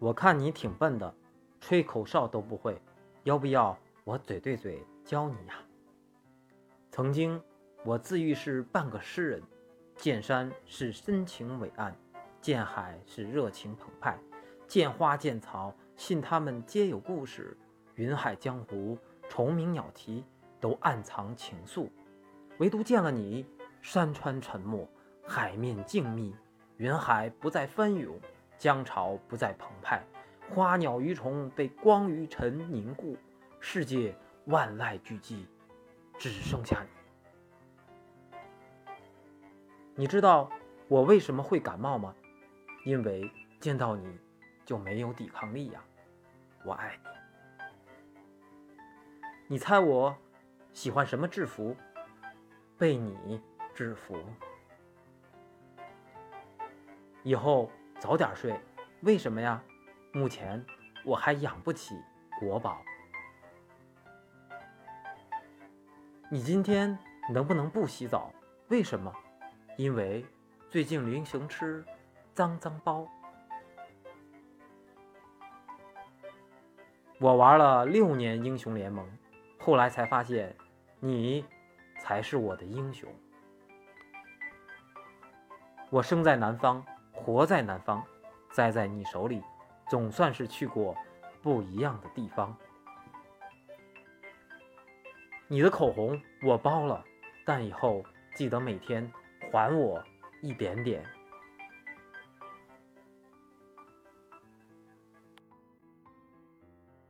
我看你挺笨的，吹口哨都不会，要不要我嘴对嘴教你呀？曾经我自喻是半个诗人，见山是深情伟岸，见海是热情澎湃，见花见草，信他们皆有故事。云海江湖，虫鸣鸟啼，都暗藏情愫。唯独见了你，山川沉默，海面静谧，云海不再翻涌。江潮不再澎湃，花鸟鱼虫被光与尘凝固，世界万籁俱寂，只剩下你。你知道我为什么会感冒吗？因为见到你就没有抵抗力呀！我爱你。你猜我喜欢什么制服？被你制服。以后。早点睡，为什么呀？目前我还养不起国宝。你今天能不能不洗澡？为什么？因为最近流行吃脏脏包。我玩了六年英雄联盟，后来才发现，你才是我的英雄。我生在南方。活在南方，栽在你手里，总算是去过不一样的地方。你的口红我包了，但以后记得每天还我一点点。